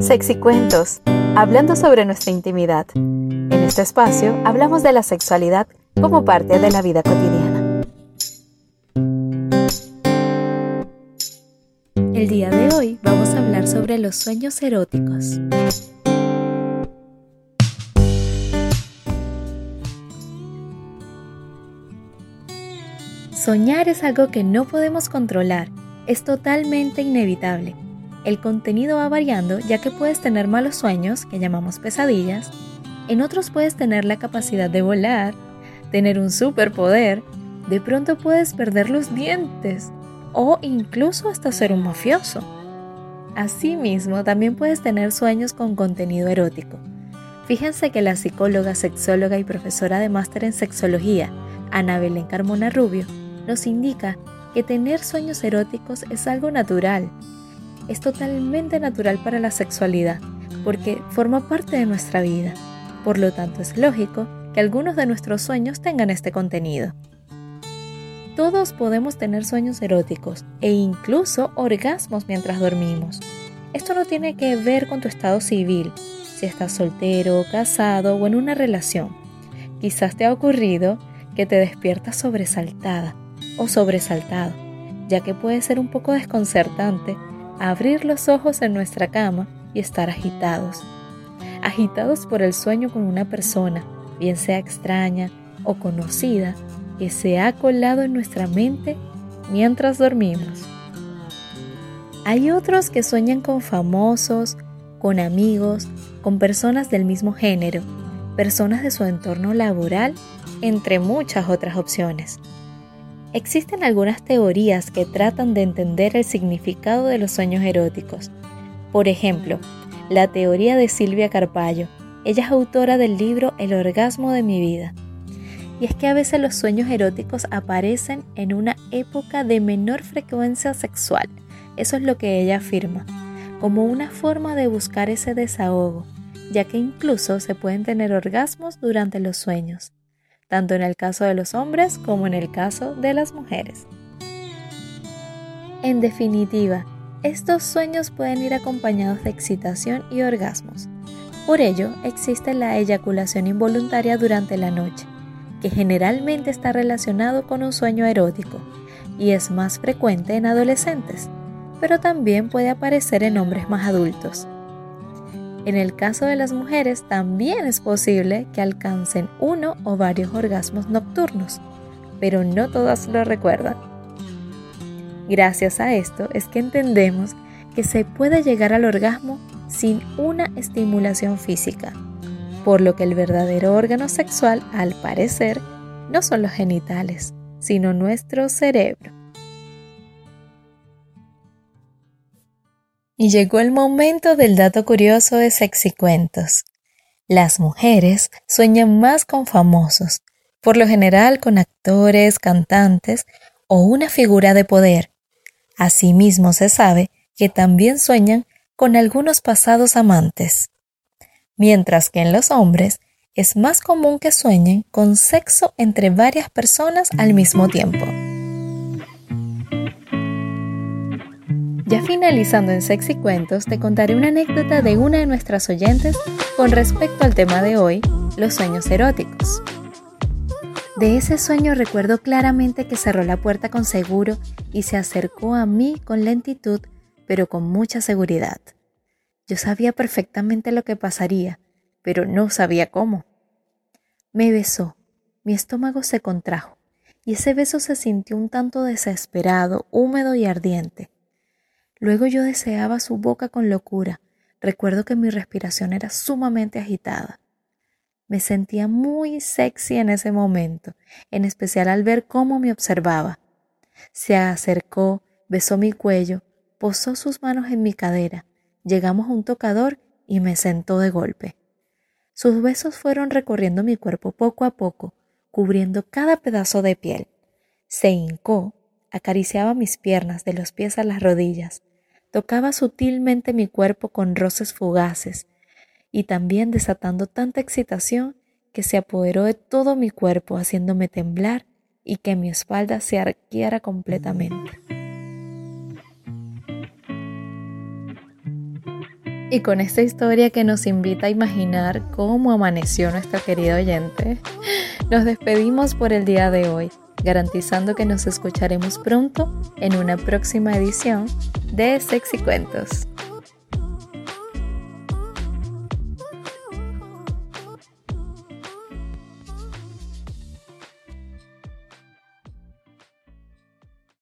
Sexicuentos, hablando sobre nuestra intimidad. En este espacio hablamos de la sexualidad como parte de la vida cotidiana. El día de hoy vamos a hablar sobre los sueños eróticos. Soñar es algo que no podemos controlar, es totalmente inevitable. El contenido va variando ya que puedes tener malos sueños, que llamamos pesadillas, en otros puedes tener la capacidad de volar, tener un superpoder, de pronto puedes perder los dientes o incluso hasta ser un mafioso. Asimismo, también puedes tener sueños con contenido erótico. Fíjense que la psicóloga, sexóloga y profesora de máster en sexología, Ana Belén Carmona Rubio, nos indica que tener sueños eróticos es algo natural. Es totalmente natural para la sexualidad, porque forma parte de nuestra vida. Por lo tanto, es lógico que algunos de nuestros sueños tengan este contenido. Todos podemos tener sueños eróticos e incluso orgasmos mientras dormimos. Esto no tiene que ver con tu estado civil, si estás soltero, casado o en una relación. Quizás te ha ocurrido que te despiertas sobresaltada o sobresaltado, ya que puede ser un poco desconcertante abrir los ojos en nuestra cama y estar agitados. Agitados por el sueño con una persona, bien sea extraña o conocida, que se ha colado en nuestra mente mientras dormimos. Hay otros que sueñan con famosos, con amigos, con personas del mismo género, personas de su entorno laboral, entre muchas otras opciones. Existen algunas teorías que tratan de entender el significado de los sueños eróticos. Por ejemplo, la teoría de Silvia Carpallo. Ella es autora del libro El orgasmo de mi vida. Y es que a veces los sueños eróticos aparecen en una época de menor frecuencia sexual. Eso es lo que ella afirma, como una forma de buscar ese desahogo, ya que incluso se pueden tener orgasmos durante los sueños tanto en el caso de los hombres como en el caso de las mujeres. En definitiva, estos sueños pueden ir acompañados de excitación y orgasmos. Por ello, existe la eyaculación involuntaria durante la noche, que generalmente está relacionado con un sueño erótico y es más frecuente en adolescentes, pero también puede aparecer en hombres más adultos. En el caso de las mujeres también es posible que alcancen uno o varios orgasmos nocturnos, pero no todas lo recuerdan. Gracias a esto es que entendemos que se puede llegar al orgasmo sin una estimulación física, por lo que el verdadero órgano sexual, al parecer, no son los genitales, sino nuestro cerebro. Y llegó el momento del dato curioso de Sexicuentos. Las mujeres sueñan más con famosos, por lo general con actores, cantantes o una figura de poder. Asimismo se sabe que también sueñan con algunos pasados amantes. Mientras que en los hombres es más común que sueñen con sexo entre varias personas al mismo tiempo. Ya finalizando en Sexy Cuentos, te contaré una anécdota de una de nuestras oyentes con respecto al tema de hoy, los sueños eróticos. De ese sueño recuerdo claramente que cerró la puerta con seguro y se acercó a mí con lentitud, pero con mucha seguridad. Yo sabía perfectamente lo que pasaría, pero no sabía cómo. Me besó, mi estómago se contrajo, y ese beso se sintió un tanto desesperado, húmedo y ardiente. Luego yo deseaba su boca con locura. Recuerdo que mi respiración era sumamente agitada. Me sentía muy sexy en ese momento, en especial al ver cómo me observaba. Se acercó, besó mi cuello, posó sus manos en mi cadera, llegamos a un tocador y me sentó de golpe. Sus besos fueron recorriendo mi cuerpo poco a poco, cubriendo cada pedazo de piel. Se hincó, acariciaba mis piernas de los pies a las rodillas, tocaba sutilmente mi cuerpo con roces fugaces y también desatando tanta excitación que se apoderó de todo mi cuerpo haciéndome temblar y que mi espalda se arqueara completamente. Y con esta historia que nos invita a imaginar cómo amaneció nuestro querido oyente, nos despedimos por el día de hoy, garantizando que nos escucharemos pronto en una próxima edición de Sexy Cuentos.